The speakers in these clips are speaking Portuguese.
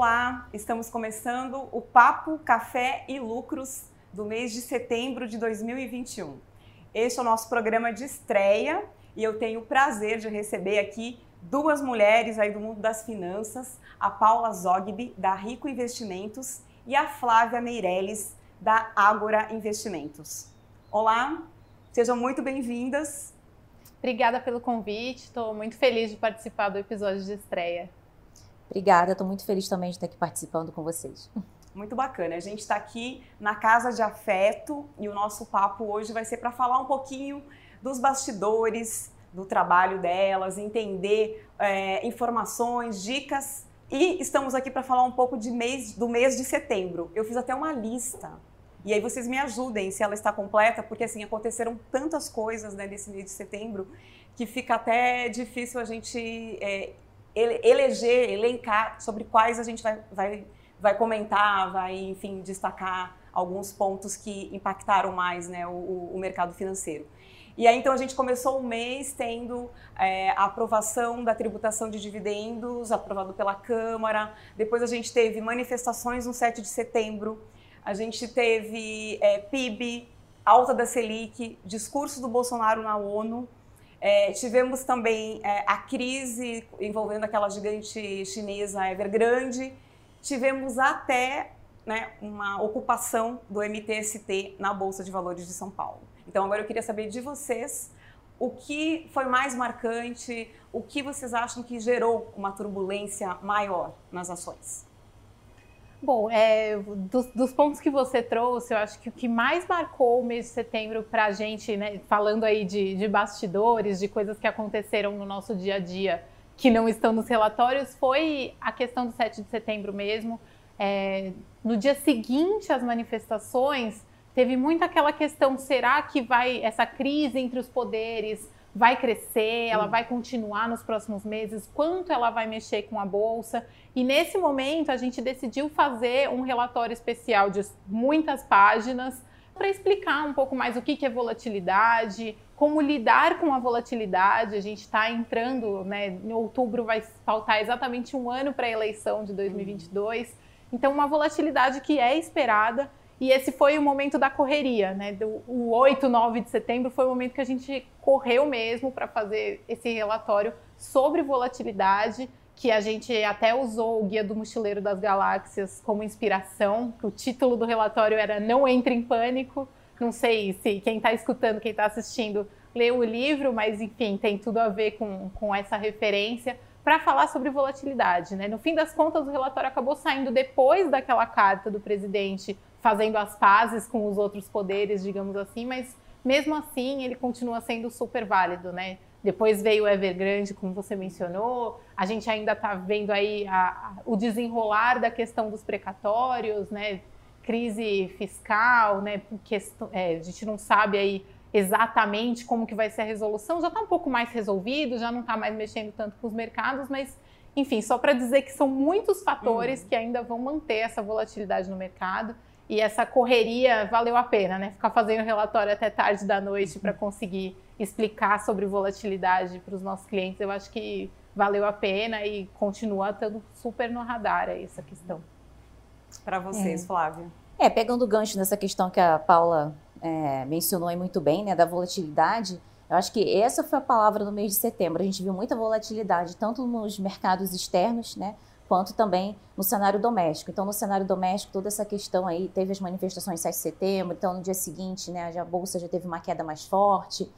Olá, estamos começando o Papo, Café e Lucros do mês de setembro de 2021. Este é o nosso programa de estreia e eu tenho o prazer de receber aqui duas mulheres aí do mundo das finanças, a Paula Zogby, da Rico Investimentos, e a Flávia Meirelles, da Ágora Investimentos. Olá, sejam muito bem-vindas. Obrigada pelo convite, estou muito feliz de participar do episódio de estreia. Obrigada, estou muito feliz também de estar aqui participando com vocês. Muito bacana. A gente está aqui na Casa de Afeto e o nosso papo hoje vai ser para falar um pouquinho dos bastidores do trabalho delas, entender é, informações, dicas. E estamos aqui para falar um pouco de mês, do mês de setembro. Eu fiz até uma lista. E aí vocês me ajudem se ela está completa, porque assim aconteceram tantas coisas né, nesse mês de setembro que fica até difícil a gente é, eleger, elencar sobre quais a gente vai, vai, vai comentar, vai, enfim, destacar alguns pontos que impactaram mais né, o, o mercado financeiro. E aí, então, a gente começou o mês tendo é, a aprovação da tributação de dividendos, aprovado pela Câmara. Depois, a gente teve manifestações no 7 de setembro. A gente teve é, PIB, alta da Selic, discurso do Bolsonaro na ONU. É, tivemos também é, a crise envolvendo aquela gigante chinesa Evergrande. Tivemos até né, uma ocupação do MTST na Bolsa de Valores de São Paulo. Então, agora eu queria saber de vocês o que foi mais marcante, o que vocês acham que gerou uma turbulência maior nas ações. Bom, é, dos, dos, pontos que você trouxe, eu acho que o que mais marcou o mês de setembro para a gente, né, falando aí de, de bastidores, de coisas que aconteceram no nosso dia a dia que não estão nos relatórios, foi a questão do 7 de setembro mesmo. É, no dia seguinte às manifestações, teve muito aquela questão: será que vai essa crise entre os poderes vai crescer, ela vai continuar nos próximos meses, quanto ela vai mexer com a bolsa. E nesse momento a gente decidiu fazer um relatório especial de muitas páginas para explicar um pouco mais o que é volatilidade, como lidar com a volatilidade. A gente está entrando, né, em outubro vai faltar exatamente um ano para a eleição de 2022. Então, uma volatilidade que é esperada e esse foi o momento da correria, né? Do, o 8, 9 de setembro foi o momento que a gente correu mesmo para fazer esse relatório sobre volatilidade, que a gente até usou o Guia do Mochileiro das Galáxias como inspiração, o título do relatório era Não Entre em Pânico. Não sei se quem está escutando, quem está assistindo, leu o livro, mas enfim, tem tudo a ver com, com essa referência para falar sobre volatilidade. Né? No fim das contas, o relatório acabou saindo depois daquela carta do presidente fazendo as pazes com os outros poderes, digamos assim, mas mesmo assim ele continua sendo super válido, né? Depois veio o Evergrande, como você mencionou. A gente ainda está vendo aí a, a, o desenrolar da questão dos precatórios, né? Crise fiscal, né? Questão, é, a gente não sabe aí exatamente como que vai ser a resolução. Já está um pouco mais resolvido, já não está mais mexendo tanto com os mercados, mas enfim, só para dizer que são muitos fatores uhum. que ainda vão manter essa volatilidade no mercado. E essa correria valeu a pena, né? Ficar fazendo relatório até tarde da noite para conseguir explicar sobre volatilidade para os nossos clientes, eu acho que valeu a pena e continua estando super no radar aí essa questão. Para vocês, é. Flávia. É, pegando o gancho nessa questão que a Paula é, mencionou aí muito bem, né, da volatilidade, eu acho que essa foi a palavra no mês de setembro. A gente viu muita volatilidade, tanto nos mercados externos, né, quanto também no cenário doméstico. Então, no cenário doméstico, toda essa questão aí, teve as manifestações 7 de setembro, então no dia seguinte, né, a bolsa já teve uma queda mais forte,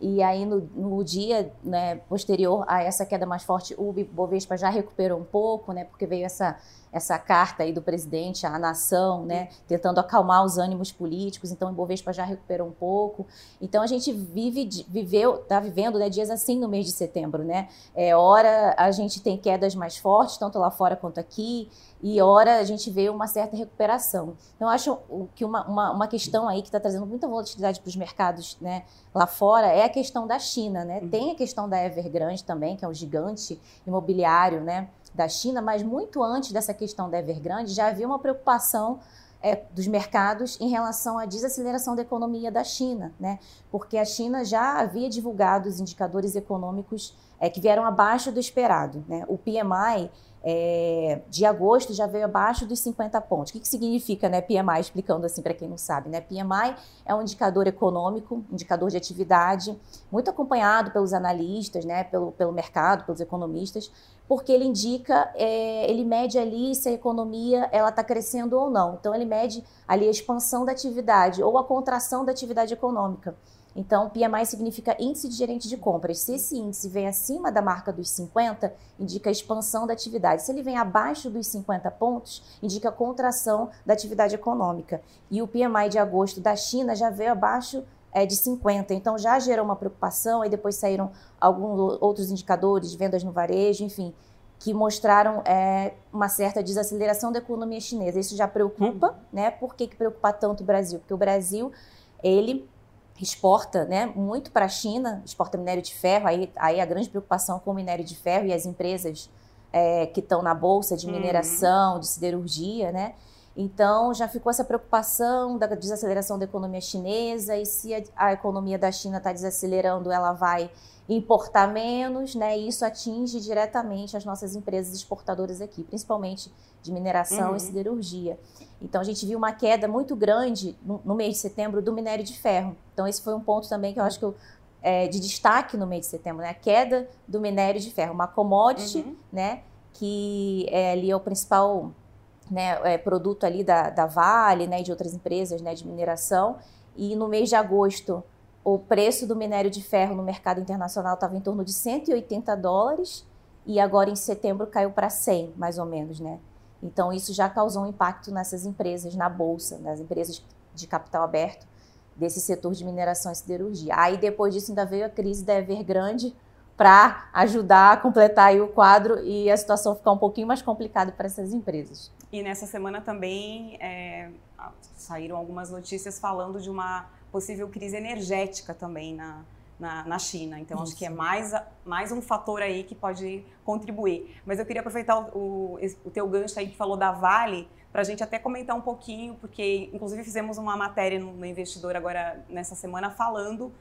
e aí no, no dia né, posterior a essa queda mais forte, o Bovespa já recuperou um pouco, né, porque veio essa essa carta aí do presidente à nação, né, tentando acalmar os ânimos políticos. Então, o Ibovespa já recuperou um pouco. Então, a gente vive, viveu, está vivendo né, dias assim no mês de setembro, né? É, hora a gente tem quedas mais fortes, tanto lá fora quanto aqui, e hora a gente vê uma certa recuperação. Então, acho que uma, uma, uma questão aí que está trazendo muita volatilidade para os mercados né, lá fora é a questão da China, né? Uhum. Tem a questão da Evergrande também, que é um gigante imobiliário, né? Da China, mas muito antes dessa questão da Evergrande já havia uma preocupação é, dos mercados em relação à desaceleração da economia da China, né? Porque a China já havia divulgado os indicadores econômicos é, que vieram abaixo do esperado, né? O PMI é, de agosto já veio abaixo dos 50 pontos. O que, que significa né, PMI, explicando assim para quem não sabe? Né? PMI é um indicador econômico, indicador de atividade, muito acompanhado pelos analistas, né, pelo, pelo mercado, pelos economistas, porque ele indica, é, ele mede ali se a economia ela está crescendo ou não. Então ele mede ali a expansão da atividade ou a contração da atividade econômica. Então, PMI significa índice de gerente de compras. Se esse índice vem acima da marca dos 50, indica expansão da atividade. Se ele vem abaixo dos 50 pontos, indica contração da atividade econômica. E o PMI de agosto da China já veio abaixo é, de 50, então já gerou uma preocupação. Aí depois saíram alguns outros indicadores, vendas no varejo, enfim, que mostraram é, uma certa desaceleração da economia chinesa. Isso já preocupa, uhum. né? Por que, que preocupa tanto o Brasil? Porque o Brasil, ele exporta né, muito para a China, exporta minério de ferro, aí, aí a grande preocupação com o minério de ferro e as empresas é, que estão na bolsa de uhum. mineração, uhum. de siderurgia, né? Então já ficou essa preocupação da desaceleração da economia chinesa e se a, a economia da China está desacelerando, ela vai importar menos, né? E isso atinge diretamente as nossas empresas exportadoras aqui, principalmente de mineração uhum. e siderurgia. Então a gente viu uma queda muito grande no, no, mês de setembro do minério de ferro. Então esse foi um ponto também que eu acho que eu, é, de destaque no mês de setembro, né? A queda do minério de ferro, uma commodity, uhum. né? Que é ali é o principal né, é, produto ali da, da Vale, né, e de outras empresas, né, de mineração. E no mês de agosto, o preço do minério de ferro no mercado internacional estava em torno de 180 dólares e agora em setembro caiu para 100, mais ou menos, né? Então, isso já causou um impacto nessas empresas, na bolsa, nas empresas de capital aberto desse setor de mineração e siderurgia. Aí, depois disso, ainda veio a crise da Evergrande para ajudar a completar o quadro e a situação ficar um pouquinho mais complicada para essas empresas. E nessa semana também é, saíram algumas notícias falando de uma possível crise energética também na, na, na China. Então, Isso. acho que é mais, mais um fator aí que pode contribuir. Mas eu queria aproveitar o, o, o teu gancho aí que falou da Vale, para a gente até comentar um pouquinho, porque inclusive fizemos uma matéria no, no Investidor agora nessa semana falando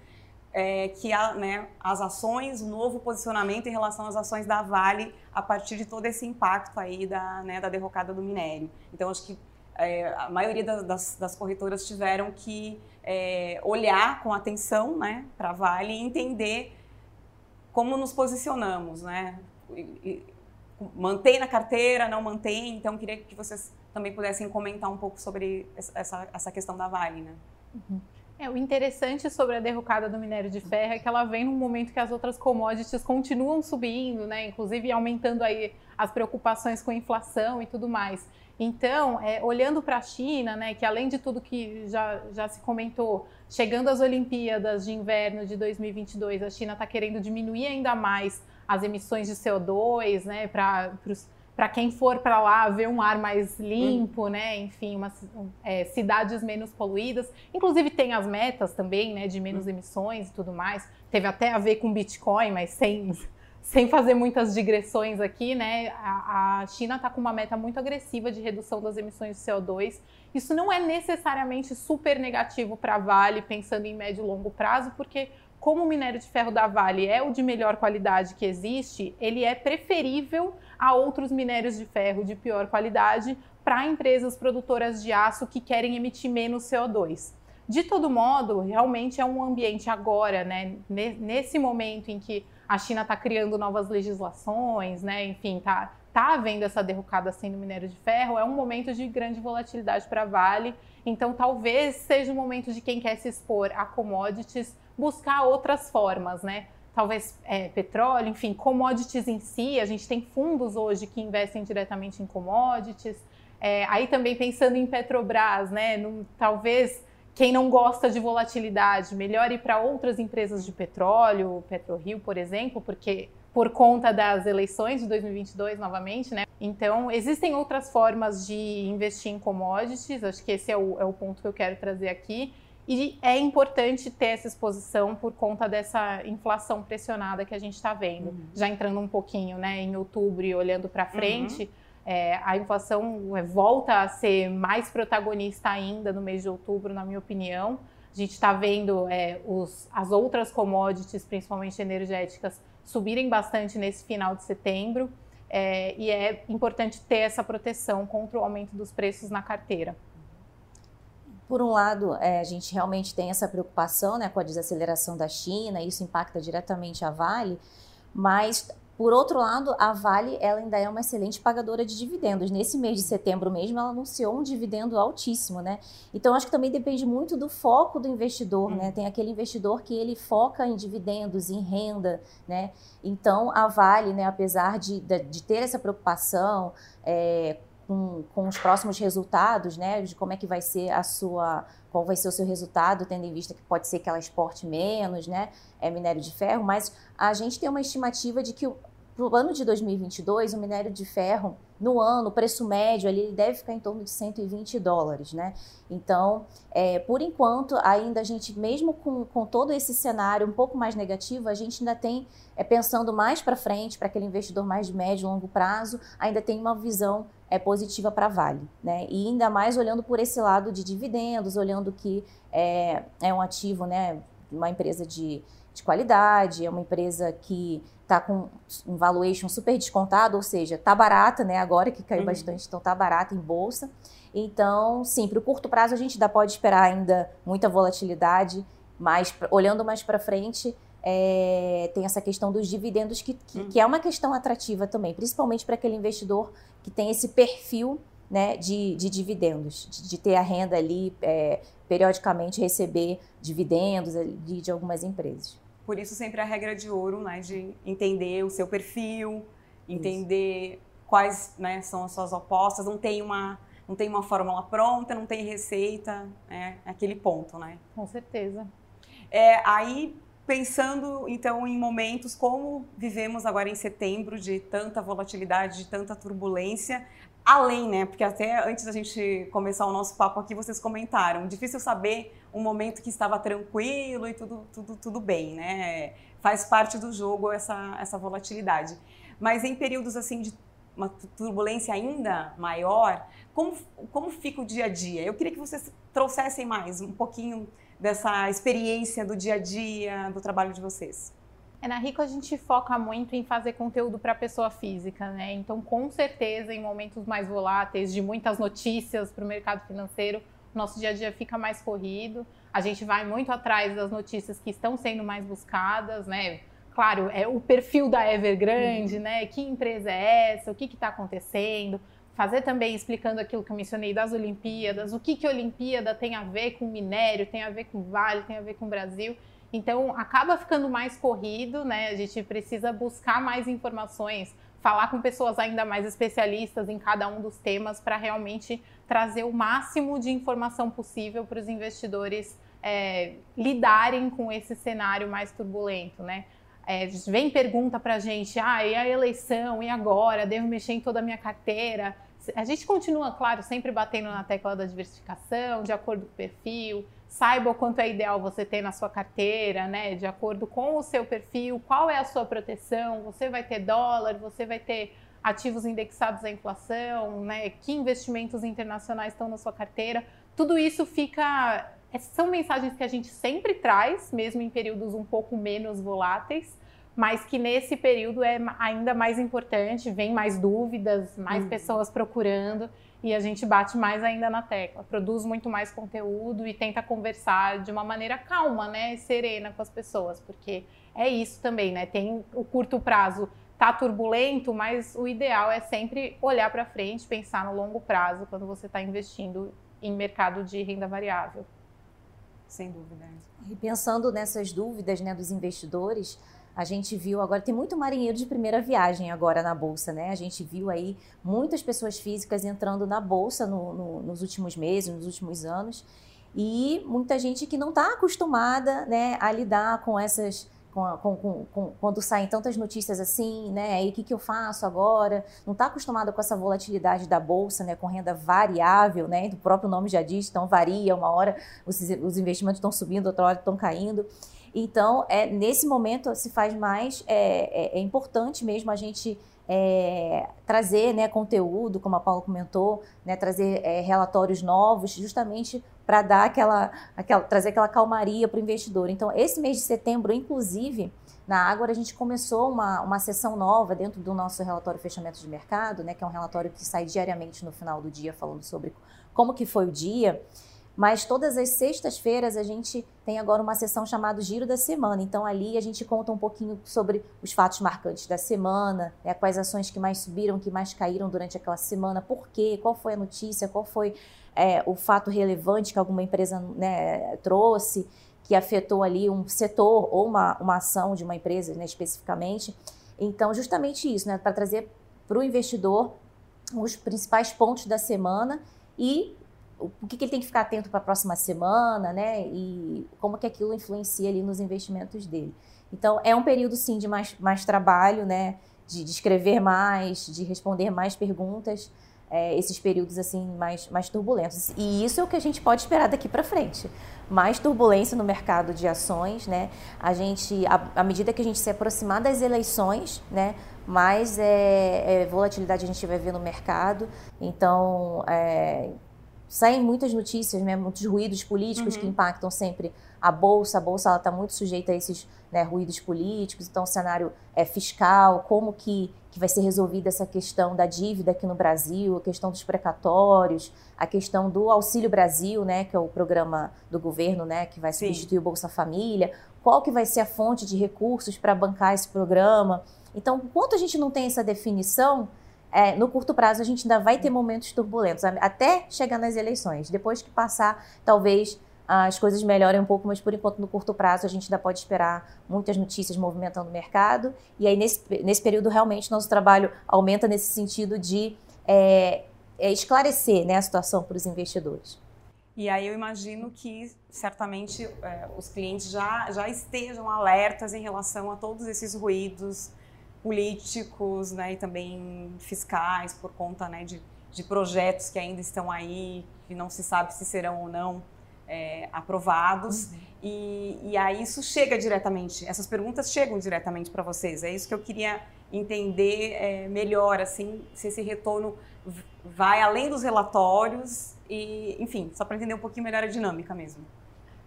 é, que né, as ações, o novo posicionamento em relação às ações da Vale a partir de todo esse impacto aí da, né, da derrocada do minério. Então, acho que é, a maioria das, das, corretoras tiveram que é, olhar com atenção né, para a Vale e entender como nos posicionamos, né? E, e, mantém na carteira, não mantém? Então, queria que vocês também pudessem comentar um pouco sobre essa, essa questão da Vale, né? Uhum. É, o interessante sobre a derrocada do minério de ferro é que ela vem num momento que as outras commodities continuam subindo, né? Inclusive aumentando aí as preocupações com a inflação e tudo mais. Então, é, olhando para a China, né, que além de tudo que já, já se comentou, chegando às Olimpíadas de Inverno de 2022, a China está querendo diminuir ainda mais as emissões de CO2, né, para quem for para lá ver um ar mais limpo, né, enfim, umas, é, cidades menos poluídas. Inclusive tem as metas também, né, de menos emissões e tudo mais. Teve até a ver com Bitcoin, mas sem sem fazer muitas digressões aqui, né, a, a China está com uma meta muito agressiva de redução das emissões de CO2. Isso não é necessariamente super negativo para a Vale, pensando em médio e longo prazo, porque como o minério de ferro da Vale é o de melhor qualidade que existe, ele é preferível a outros minérios de ferro de pior qualidade para empresas produtoras de aço que querem emitir menos CO2. De todo modo, realmente é um ambiente agora, né, nesse momento em que a China está criando novas legislações, né? Enfim, tá, tá havendo essa derrocada assim no minério de ferro. É um momento de grande volatilidade para a Vale. Então, talvez seja o momento de quem quer se expor a commodities buscar outras formas, né? Talvez é, petróleo, enfim, commodities em si. A gente tem fundos hoje que investem diretamente em commodities. É, aí também pensando em Petrobras, né? Talvez quem não gosta de volatilidade, melhor ir para outras empresas de petróleo, PetroRio, por exemplo, porque por conta das eleições de 2022 novamente, né? Então, existem outras formas de investir em commodities, acho que esse é o, é o ponto que eu quero trazer aqui. E é importante ter essa exposição por conta dessa inflação pressionada que a gente está vendo. Uhum. Já entrando um pouquinho né, em outubro e olhando para frente, uhum é, a inflação é, volta a ser mais protagonista ainda no mês de outubro, na minha opinião. A gente está vendo é, os, as outras commodities, principalmente energéticas, subirem bastante nesse final de setembro. é, e é importante ter essa proteção contra o aumento dos preços na carteira. Por um lado, é, a gente realmente tem essa preocupação né, com a desaceleração da China, isso impacta diretamente a Vale, mas por outro lado, a Vale ela ainda é uma excelente pagadora de dividendos. Nesse mês de setembro mesmo, ela anunciou um dividendo altíssimo, né? Então acho que também depende muito do foco do investidor, né? Tem aquele investidor que ele foca em dividendos, em renda, né? Então a Vale, né, apesar de, de, de ter essa preocupação é, com, com os próximos resultados, né? De como é que vai ser a sua qual vai ser o seu resultado, tendo em vista que pode ser que ela exporte menos, né? É minério de ferro, mas a gente tem uma estimativa de que para o ano de 2022, o minério de ferro, no ano, o preço médio ali, deve ficar em torno de 120 dólares, né? Então, é, por enquanto, ainda a gente, mesmo com, com todo esse cenário um pouco mais negativo, a gente ainda tem, é, pensando mais para frente, para aquele investidor mais de médio e longo prazo, ainda tem uma visão é positiva para a Vale, né? E ainda mais olhando por esse lado de dividendos, olhando que é, é um ativo, né? Uma empresa de, de qualidade, é uma empresa que está com um valuation super descontado, ou seja, tá barata, né? Agora que caiu uhum. bastante, então tá barata em bolsa. Então, sim, para o curto prazo a gente ainda pode esperar ainda muita volatilidade, mas olhando mais para frente, é, tem essa questão dos dividendos, que, que, uhum. que é uma questão atrativa também, principalmente para aquele investidor que tem esse perfil né, de, de dividendos, de, de, ter a renda ali, é, periodicamente receber dividendos de, de algumas empresas. Por isso sempre a regra de ouro, né, de entender o seu perfil, entender isso. quais né, são as suas opostas, não tem uma não tem uma fórmula pronta, não tem receita, né, é aquele ponto, né? Com certeza. É, aí pensando então em momentos como vivemos agora em setembro de tanta volatilidade, de tanta turbulência, além, né? Porque até antes da gente começar o nosso papo aqui, vocês comentaram, difícil saber um momento que estava tranquilo e tudo, tudo, tudo bem, né? Faz parte do jogo essa, essa volatilidade. Mas em períodos assim de uma turbulência ainda maior, como, como fica o dia a dia? Eu queria que vocês trouxessem mais um pouquinho dessa experiência do dia a dia, do trabalho de vocês? É, na Rico a gente foca muito em fazer conteúdo para pessoa física, né? Então, com certeza, em momentos mais voláteis, de muitas notícias para o mercado financeiro, nosso dia a dia fica mais corrido. A gente vai muito atrás das notícias que estão sendo mais buscadas, né? Claro, é o perfil da Evergrande, uhum. né? Que empresa é essa? O que está acontecendo? fazer também explicando aquilo que eu mencionei das Olimpíadas, o que que Olimpíada tem a ver com minério, tem a ver com Vale, tem a ver com Brasil. Então acaba ficando mais corrido, né? A gente precisa buscar mais informações, falar com pessoas ainda mais especialistas em cada um dos temas para realmente trazer o máximo de informação possível para os investidores é, lidarem com esse cenário mais turbulento, né? É, vem pergunta para a gente, ah, e a eleição, e agora? Devo mexer em toda a minha carteira? A gente continua, claro, sempre batendo na tecla da diversificação, de acordo com o perfil, saiba o quanto é ideal você ter na sua carteira, né? De acordo com o seu perfil, qual é a sua proteção, você vai ter dólar, você vai ter ativos indexados à inflação, né? Que investimentos internacionais estão na sua carteira. Tudo isso fica é, são mensagens que a gente sempre traz, mesmo em períodos um pouco menos voláteis, mas que nesse período é ainda mais importante, vem mais dúvidas, mais hum. pessoas procurando e a gente bate mais ainda na tecla, produz muito mais conteúdo e tenta conversar de uma maneira calma, né, serena com as pessoas, porque é isso também, né? Tem o curto prazo tá turbulento, mas o ideal é sempre olhar para frente, pensar no longo prazo quando você está investindo em mercado de renda variável. Sem dúvida. E pensando nessas dúvidas né, dos investidores, a gente viu agora, tem muito marinheiro de primeira viagem agora na Bolsa, né? A gente viu aí muitas pessoas físicas entrando na Bolsa no, no, nos últimos meses, nos últimos anos, e muita gente que não está acostumada né, a lidar com essas com, com, com, quando saem tantas notícias assim, né? Aí o que, que eu faço agora? Não está acostumado com essa volatilidade da bolsa, né? Com renda variável, né? O próprio nome já diz, então varia. Uma hora os, os investimentos estão subindo, outra hora estão caindo. Então, é, nesse momento se faz mais, é, é, é importante mesmo a gente é, trazer né, conteúdo, como a Paula comentou, né, trazer é, relatórios novos, justamente para dar aquela, aquela, trazer aquela calmaria para o investidor. Então, esse mês de setembro, inclusive, na Ágora, a gente começou uma, uma sessão nova dentro do nosso relatório fechamento de mercado, né, que é um relatório que sai diariamente no final do dia falando sobre como que foi o dia. Mas todas as sextas-feiras a gente tem agora uma sessão chamada Giro da Semana. Então ali a gente conta um pouquinho sobre os fatos marcantes da semana, né, quais ações que mais subiram, que mais caíram durante aquela semana, por quê, qual foi a notícia, qual foi é, o fato relevante que alguma empresa né, trouxe, que afetou ali um setor ou uma, uma ação de uma empresa né, especificamente. Então, justamente isso, né, para trazer para o investidor os principais pontos da semana e o que, que ele tem que ficar atento para a próxima semana, né? E como que aquilo influencia ali nos investimentos dele. Então, é um período, sim, de mais, mais trabalho, né? De, de escrever mais, de responder mais perguntas, é, esses períodos, assim, mais, mais turbulentos. E isso é o que a gente pode esperar daqui para frente. Mais turbulência no mercado de ações, né? A gente, à medida que a gente se aproximar das eleições, né? mais é, é, volatilidade a gente vai ver no mercado. Então, é, saem muitas notícias, né, muitos ruídos políticos uhum. que impactam sempre a bolsa. A bolsa está muito sujeita a esses né, ruídos políticos. Então, o cenário é fiscal, como que, que vai ser resolvida essa questão da dívida aqui no Brasil, a questão dos precatórios, a questão do Auxílio Brasil, né, que é o programa do governo, né, que vai substituir Sim. o Bolsa Família. Qual que vai ser a fonte de recursos para bancar esse programa? Então, enquanto a gente não tem essa definição, é, no curto prazo a gente ainda vai ter momentos turbulentos, até chegar nas eleições. Depois que passar, talvez as coisas melhorem um pouco, mas por enquanto no curto prazo a gente ainda pode esperar muitas notícias movimentando o mercado. E aí nesse, nesse período realmente nosso trabalho aumenta nesse sentido de é, é esclarecer né, a situação para os investidores. E aí eu imagino que certamente é, os clientes já, já estejam alertas em relação a todos esses ruídos políticos né, e também fiscais por conta né, de, de projetos que ainda estão aí, que não se sabe se serão ou não é, aprovados. Uhum. E, e aí isso chega diretamente, essas perguntas chegam diretamente para vocês. É isso que eu queria entender é, melhor, assim, se esse retorno vai além dos relatórios e, enfim, só para entender um pouquinho melhor a dinâmica mesmo.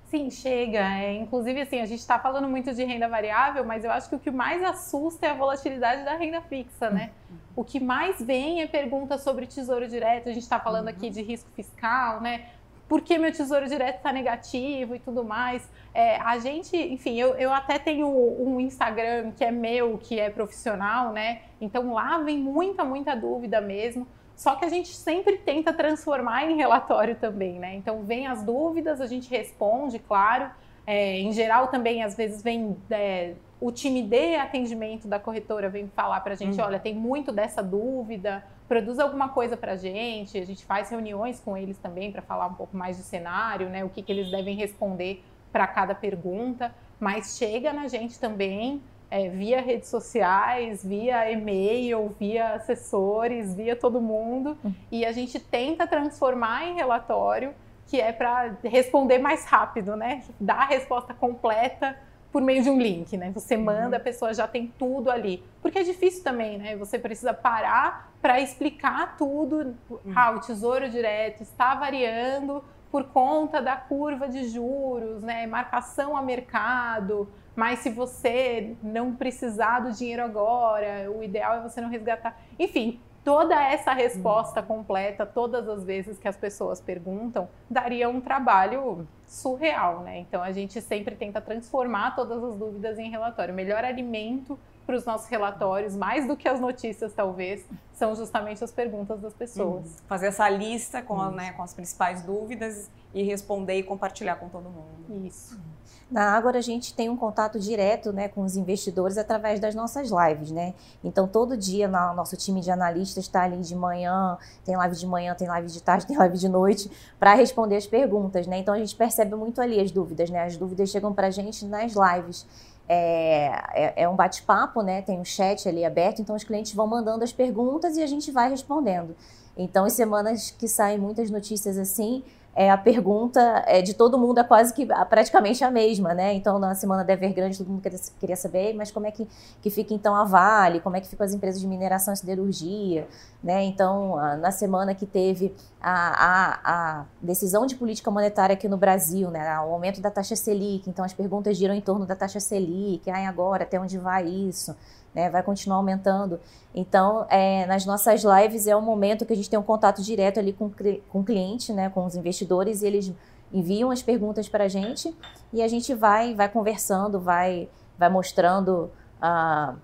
Sim, chega. É, inclusive, assim, a gente está falando muito de renda variável, mas eu acho que o que mais assusta é a volatilidade da renda fixa, né? Uhum. O que mais vem é pergunta sobre tesouro direto. A gente está falando uhum. aqui de risco fiscal, né? Por que meu tesouro direto está negativo e tudo mais? É, a gente, enfim, eu, eu até tenho um Instagram que é meu, que é profissional, né? Então lá vem muita, muita dúvida mesmo. Só que a gente sempre tenta transformar em relatório também, né? Então, vem as dúvidas, a gente responde, claro. É, em geral, também, às vezes, vem é, o time de atendimento da corretora vem falar para a gente, uhum. olha, tem muito dessa dúvida, produz alguma coisa para a gente. A gente faz reuniões com eles também para falar um pouco mais de cenário, né? O que, que eles devem responder para cada pergunta. Mas chega na gente também é, via redes sociais, via e-mail, via assessores, via todo mundo. Hum. E a gente tenta transformar em relatório, que é para responder mais rápido, né? Dar a resposta completa por meio de um link, né? Você uhum. manda, a pessoa já tem tudo ali. Porque é difícil também, né? Você precisa parar para explicar tudo. Uhum. Ah, o tesouro direto está variando por conta da curva de juros, né? Marcação a mercado, mas se você não precisar do dinheiro agora, o ideal é você não resgatar. Enfim, toda essa resposta completa, todas as vezes que as pessoas perguntam, daria um trabalho surreal, né? Então a gente sempre tenta transformar todas as dúvidas em relatório. O melhor alimento para os nossos relatórios, mais do que as notícias, talvez, são justamente as perguntas das pessoas. Uhum. Fazer essa lista com, né, com as principais dúvidas e responder e compartilhar com todo mundo. Isso. Na Ágora a gente tem um contato direto né, com os investidores através das nossas lives, né? Então todo dia no nosso time de analistas está ali de manhã, tem live de manhã, tem live de tarde, tem live de noite, para responder as perguntas, né? Então a gente percebe muito ali as dúvidas, né? As dúvidas chegam para a gente nas lives. É, é, é um bate-papo, né? Tem um chat ali aberto, então os clientes vão mandando as perguntas e a gente vai respondendo. Então, em semanas que saem muitas notícias assim, é, a pergunta é, de todo mundo é quase que praticamente a mesma, né? Então, na semana da Evergrande, todo mundo queria, queria saber, mas como é que, que fica então a Vale, como é que ficam as empresas de mineração e siderurgia, né? Então, na semana que teve a, a, a, decisão de política monetária aqui no Brasil, né? O aumento da taxa Selic, então as perguntas giram em torno da taxa Selic, ai, agora, até onde vai isso? Né, vai continuar aumentando. Então, é, nas nossas lives é o momento que a gente tem um contato direto ali com, com o cliente, né, com os investidores, e eles enviam as perguntas para a gente e a gente vai, vai conversando, vai, vai mostrando a,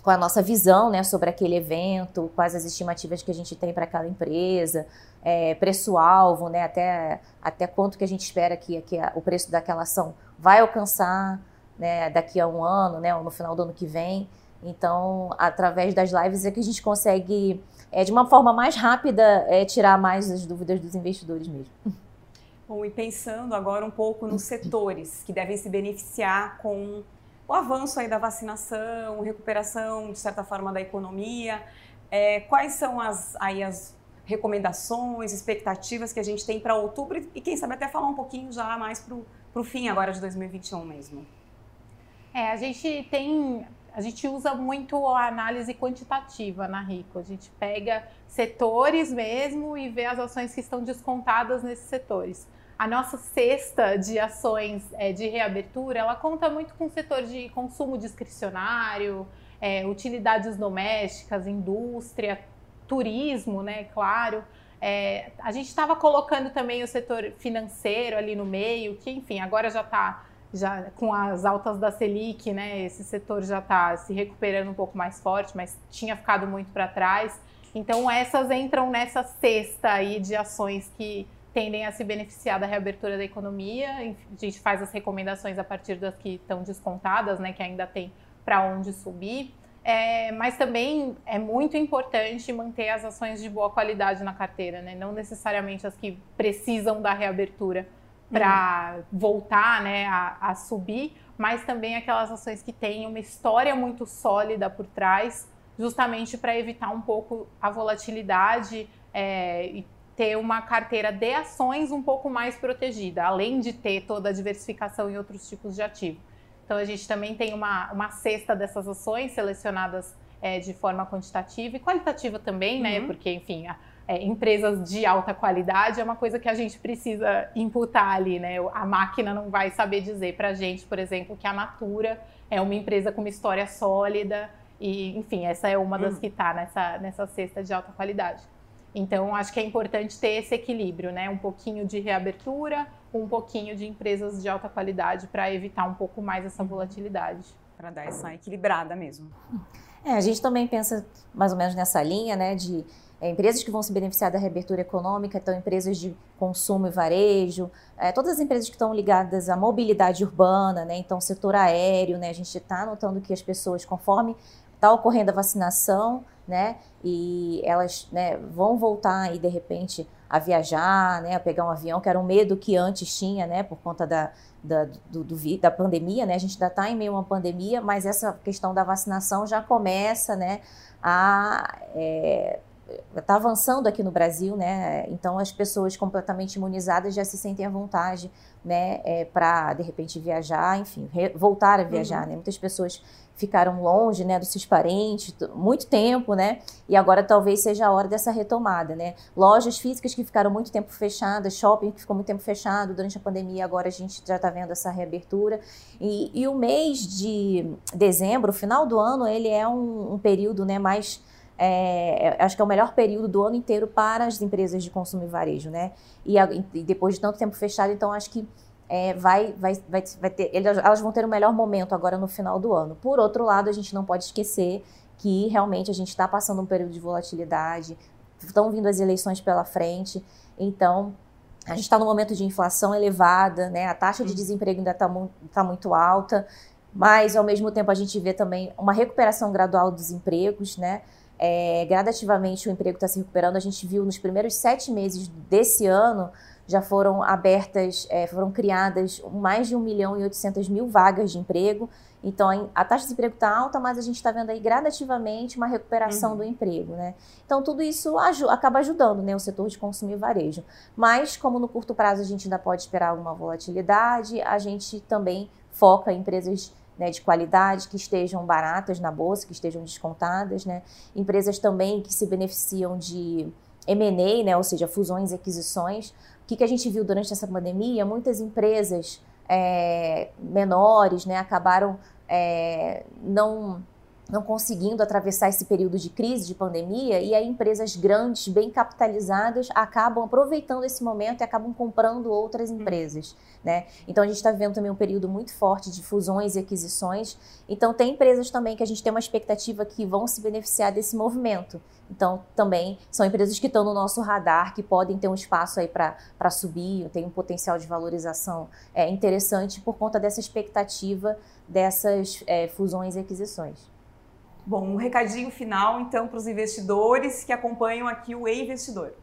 com a nossa visão né, sobre aquele evento, quais as estimativas que a gente tem para aquela empresa, é, preço-alvo, né, até, até quanto que a gente espera que, que a, o preço daquela ação vai alcançar né, daqui a um ano, né, ou no final do ano que vem. Então, através das lives é que a gente consegue, é, de uma forma mais rápida, é, tirar mais as dúvidas dos investidores mesmo. Bom, e pensando agora um pouco nos setores que devem se beneficiar com o avanço aí da vacinação, recuperação, de certa forma, da economia, é, quais são as, aí as recomendações, expectativas que a gente tem para outubro e quem sabe até falar um pouquinho já mais para o fim agora de 2021 mesmo. É, a gente tem a gente usa muito a análise quantitativa na Rico. A gente pega setores mesmo e vê as ações que estão descontadas nesses setores. A nossa cesta de ações é, de reabertura, ela conta muito com o setor de consumo discricionário, é, utilidades domésticas, indústria, turismo, né, claro. É, a gente estava colocando também o setor financeiro ali no meio, que enfim, agora já está já com as altas da Selic, né, esse setor já está se recuperando um pouco mais forte, mas tinha ficado muito para trás. Então essas entram nessa cesta aí de ações que tendem a se beneficiar da reabertura da economia. A gente faz as recomendações a partir das que estão descontadas, né, que ainda tem para onde subir. É, mas também é muito importante manter as ações de boa qualidade na carteira, né? não necessariamente as que precisam da reabertura para uhum. voltar né, a, a, subir, mas também aquelas ações que têm uma história muito sólida por trás, justamente para evitar um pouco a volatilidade é, e ter uma carteira de ações um pouco mais protegida, além de ter toda a diversificação em outros tipos de ativo. Então a gente também tem uma, uma cesta dessas ações selecionadas é, de forma quantitativa e qualitativa também, né? Uhum. Porque, enfim, a, é, empresas de alta qualidade é uma coisa que a gente precisa imputar ali, né? A máquina não vai saber dizer para a gente, por exemplo, que a Natura é uma empresa com uma história sólida e, enfim, essa é uma das hum. que está nessa, nessa cesta de alta qualidade. Então, acho que é importante ter esse equilíbrio, né? Um pouquinho de reabertura, um pouquinho de empresas de alta qualidade para evitar um pouco mais essa uhum. volatilidade. Para dar essa equilibrada mesmo. É, a gente também pensa mais ou menos nessa linha, né? De é, empresas que vão se beneficiar da reabertura econômica, então empresas de consumo e varejo, é, todas as empresas que estão ligadas à mobilidade urbana, né, então setor aéreo, né, a gente está notando que as pessoas, conforme está ocorrendo a vacinação, né, e elas né, vão voltar aí de repente a viajar, né, a pegar um avião, que era um medo que antes tinha, né, por conta da, da, do, do, da pandemia, né, a gente ainda está em meio a uma pandemia, mas essa questão da vacinação já começa, né, a é, está avançando aqui no Brasil, né? Então as pessoas completamente imunizadas já se sentem à vontade, né? É, para de repente viajar, enfim, voltar a viajar, uhum. né? Muitas pessoas ficaram longe, né, dos seus parentes, muito tempo, né? E agora talvez seja a hora dessa retomada, né? Lojas físicas que ficaram muito tempo fechadas, shopping que ficou muito tempo fechado durante a pandemia, agora a gente já está vendo essa reabertura. E, e, o mês de dezembro, final do ano, ele é um, um período, né, mais é, acho que é o melhor período do ano inteiro para as empresas de consumo e varejo, né? E, a, e depois de tanto tempo fechado, então acho que é, vai, vai, vai, vai ter, elas vão ter o melhor momento agora no final do ano. Por outro lado, a gente não pode esquecer que realmente a gente está passando um período de volatilidade, estão vindo as eleições pela frente, então a gente está num momento de inflação elevada, né? A taxa de desemprego ainda está tá muito alta, mas ao mesmo tempo a gente vê também uma recuperação gradual dos empregos, né? É, gradativamente o emprego está se recuperando. A gente viu nos primeiros sete meses desse ano já foram abertas, é, foram criadas mais de 1 milhão e 800 mil vagas de emprego. Então, a taxa de desemprego está alta, mas a gente está vendo aí gradativamente uma recuperação uhum. do emprego, né? Então, tudo isso acaba ajudando né, o setor de consumo e varejo. Mas, como no curto prazo a gente ainda pode esperar alguma volatilidade, a gente também foca em empresas né, de qualidade, que estejam baratas na bolsa, que estejam descontadas, né? Empresas também que se beneficiam de M&A, né, ou seja, fusões e aquisições. O que, que a gente viu durante essa pandemia? Muitas empresas é, menores né, acabaram é, não não conseguindo atravessar esse período de crise, de pandemia, e aí empresas grandes, bem capitalizadas, acabam aproveitando esse momento e acabam comprando outras empresas. Né? Então a gente está vivendo também um período muito forte de fusões e aquisições. Então tem empresas também que a gente tem uma expectativa que vão se beneficiar desse movimento. Então também são empresas que estão no nosso radar, que podem ter um espaço aí para subir, tem um potencial de valorização é, interessante por conta dessa expectativa dessas é, fusões e aquisições. Bom, um recadinho final então para os investidores que acompanham aqui o E-Investidor.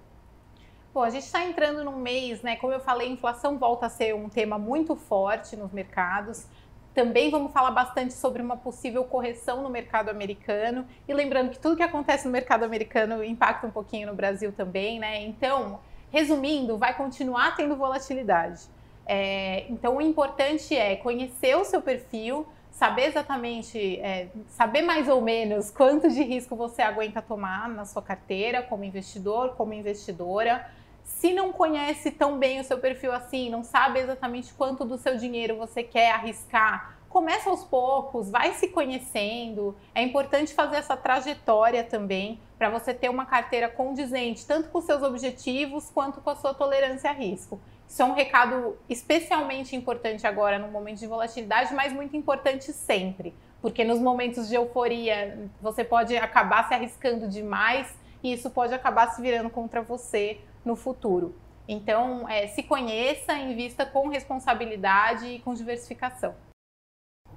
Bom, a gente está entrando num mês, né? Como eu falei, inflação volta a ser um tema muito forte nos mercados. Também vamos falar bastante sobre uma possível correção no mercado americano. E lembrando que tudo que acontece no mercado americano impacta um pouquinho no Brasil também, né? Então, resumindo, vai continuar tendo volatilidade. É, então, o importante é conhecer o seu perfil, saber exatamente, é, saber mais ou menos quanto de risco você aguenta tomar na sua carteira, como investidor, como investidora. Se não conhece tão bem o seu perfil assim, não sabe exatamente quanto do seu dinheiro você quer arriscar, começa aos poucos, vai se conhecendo. É importante fazer essa trajetória também para você ter uma carteira condizente, tanto com seus objetivos quanto com a sua tolerância a risco. Isso é um recado especialmente importante agora no momento de volatilidade, mas muito importante sempre, porque nos momentos de euforia você pode acabar se arriscando demais e isso pode acabar se virando contra você no futuro. Então, é, se conheça, invista com responsabilidade e com diversificação.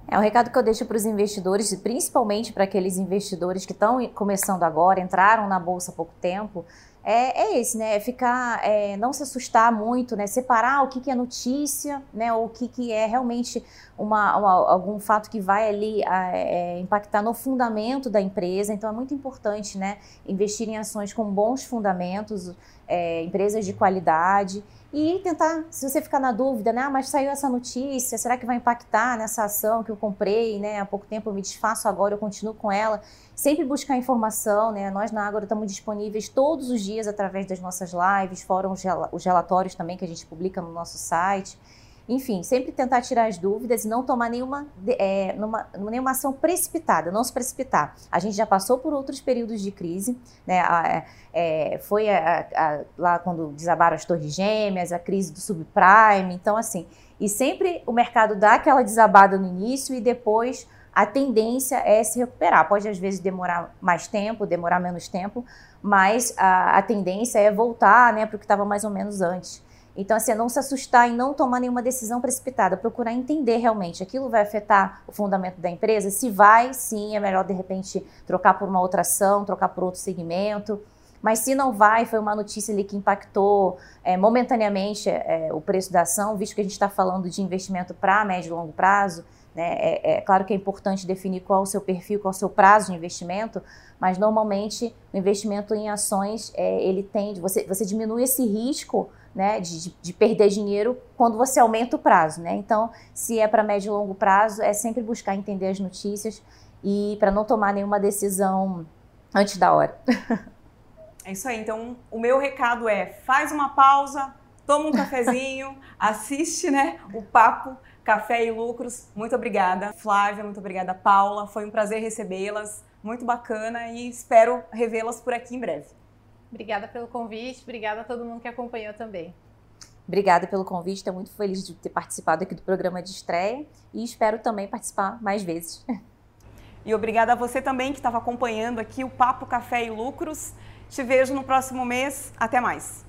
É um recado que eu deixo para os investidores, principalmente para aqueles investidores que estão começando agora, entraram na bolsa há pouco tempo, é, é esse, né? É ficar, é, não se assustar muito, né? Separar o que, que é notícia, né? Ou o que, que é realmente uma, uma algum fato que vai ali é, impactar no fundamento da empresa. Então é muito importante, né? Investir em ações com bons fundamentos, é, empresas de qualidade e tentar, se você ficar na dúvida, né, ah, mas saiu essa notícia, será que vai impactar nessa ação que eu comprei, né, há pouco tempo eu me desfaço agora, eu continuo com ela, sempre buscar informação, né, nós na Ágora estamos disponíveis todos os dias através das nossas lives, fora os relatórios também que a gente publica no nosso site, enfim, sempre tentar tirar as dúvidas e não tomar nenhuma, é, numa, nenhuma ação precipitada, não se precipitar. A gente já passou por outros períodos de crise, né? A, é, foi a, a, lá quando desabaram as torres gêmeas, a crise do subprime, então assim, e sempre o mercado dá aquela desabada no início e depois a tendência é se recuperar. Pode às vezes demorar mais tempo, demorar menos tempo, mas a, a tendência é voltar né, para o que estava mais ou menos antes. Então, assim, é não se assustar e não tomar nenhuma decisão precipitada, procurar entender realmente aquilo vai afetar o fundamento da empresa. Se vai, sim, é melhor de repente trocar por uma outra ação, trocar por outro segmento. Mas se não vai, foi uma notícia ali que impactou é, momentaneamente é, o preço da ação, visto que a gente está falando de investimento para médio e longo prazo. Né? É, é, claro que é importante definir qual é o seu perfil, qual é o seu prazo de investimento, mas normalmente o investimento em ações é, ele tende, você, você diminui esse risco né, de, de, perder dinheiro quando você aumenta o prazo, né? Então, se é para médio e longo prazo, é sempre buscar entender as notícias e para não tomar nenhuma decisão antes da hora. É isso aí. Então, o meu recado é: faz uma pausa, toma um cafezinho, assiste, né, o papo Café e Lucros. Muito obrigada, Flávia, muito obrigada, Paula. Foi um prazer recebê-las. Muito bacana e espero revê-las por aqui em breve. Obrigada pelo convite, obrigada a todo mundo que acompanhou também. Obrigada pelo convite, estou muito feliz de ter participado aqui do programa de estreia e espero também participar mais vezes. E obrigada a você também que estava acompanhando aqui o Papo Café e Lucros. Te vejo no próximo mês. Até mais.